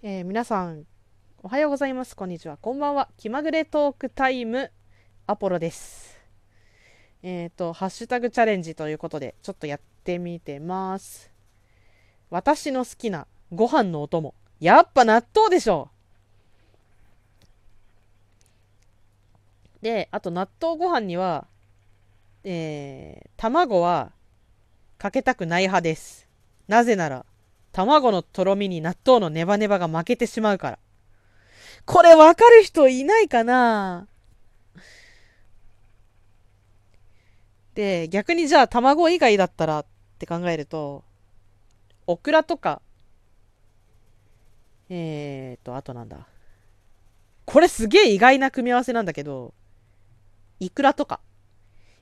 えー皆さん、おはようございます。こんにちは。こんばんは。気まぐれトークタイム、アポロです。えっ、と、ハッシュタグチャレンジということで、ちょっとやってみてます。私の好きなご飯のお供。やっぱ納豆でしょで、あと納豆ご飯には、えー卵はかけたくない派です。なぜなら、卵のとろみに納豆のネバネバが負けてしまうから。これわかる人いないかな？で、逆にじゃあ卵以外だったらって考えると、オクラとか、えーと、あとなんだ。これすげえ意外な組み合わせなんだけど、イクラとか。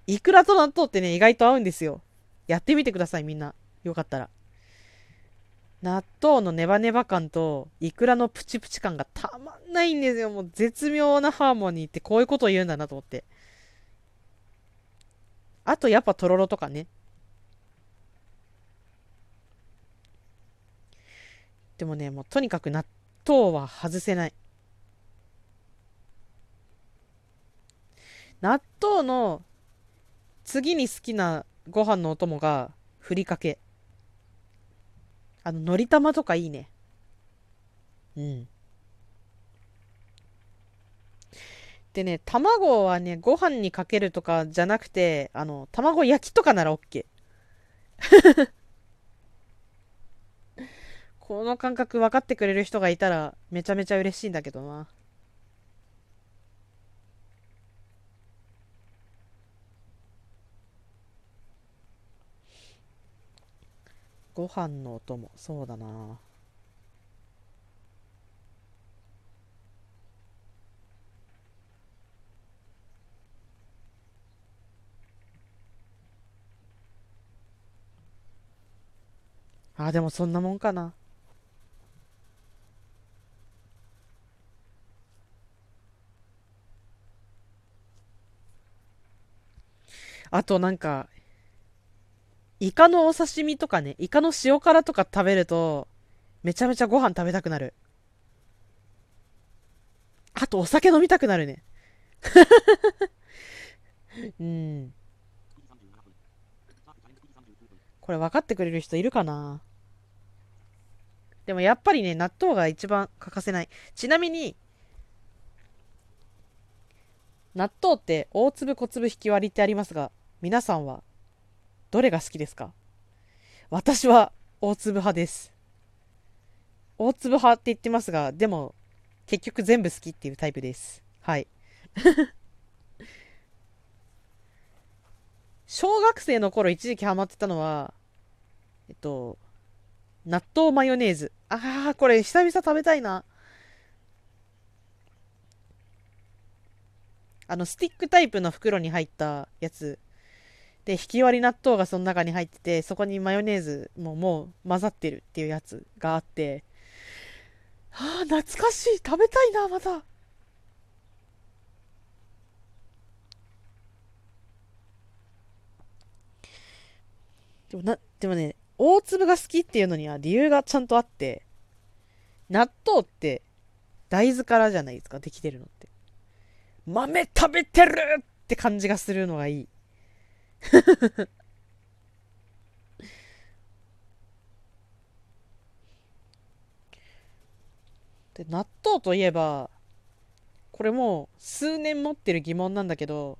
イクラと納豆ってね、意外と合うんですよ。やってみてください、みんな。よかったら。納豆のネバネバ感とイクラのプチプチ感がたまんないんですよ。もう絶妙なハーモニーってこういうことを言うんだなと思って。あとやっぱとろろとかね。でもね、もうとにかく納豆は外せない。納豆の次に好きなご飯のお供がふりかけ。あの、のり玉とかいいね。うん。でね、卵はね、ご飯にかけるとかじゃなくて、あの、卵焼きとかなら OK。この感覚分かってくれる人がいたらめちゃめちゃ嬉しいんだけどな。ご飯のお供、そうだな。あ、でもそんなもんかな。あとなんか、イカのお刺身とかね、イカの塩辛とか食べると、めちゃめちゃご飯食べたくなる。あとお酒飲みたくなるね。うん。これ分かってくれる人いるかな？でもやっぱりね、納豆が一番欠かせない。ちなみに、納豆って大粒小粒引き割りってありますが、皆さんはどれが好きですか？私は大粒派です。大粒派って言ってますが、でも結局全部好きっていうタイプです。はい。小学生の頃一時期ハマってたのは、えっと、納豆マヨネーズ。ああ、これ久々食べたいな。あの、スティックタイプの袋に入ったやつ。で、引き割り納豆がその中に入ってて、そこにマヨネーズももう混ざってるっていうやつがあって、ああ、懐かしい。食べたいな、また。でもな、でもね、大粒が好きっていうのには理由がちゃんとあって、納豆って大豆からじゃないですか、できてるのって。豆食べてるって感じがするのがいい。で、納豆といえば、これもう数年持ってる疑問なんだけど、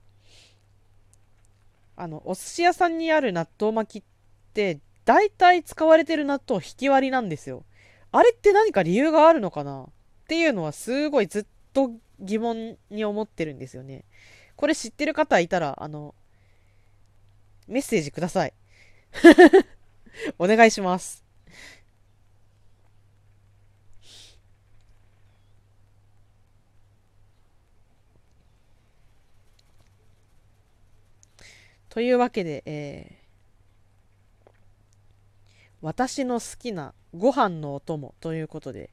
あの、お寿司屋さんにある納豆巻きって、大体使われてる納豆引き割りなんですよ。あれって何か理由があるのかな？っていうのはすごいずっと疑問に思ってるんですよね。これ知ってる方いたら、あの、メッセージください。お願いします。というわけで、えー私の好きなご飯のお供ということで、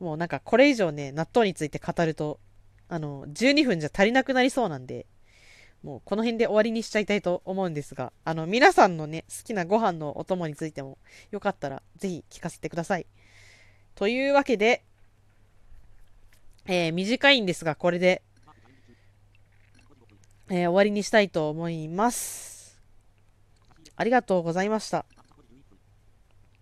もうなんかこれ以上ね、納豆について語ると、あの、12分じゃ足りなくなりそうなんで、もうこの辺で終わりにしちゃいたいと思うんですが、あの、皆さんのね、好きなご飯のお供についても、よかったらぜひ聞かせてください。というわけで、えー、短いんですが、これで、えー、終わりにしたいと思います。ありがとうございました。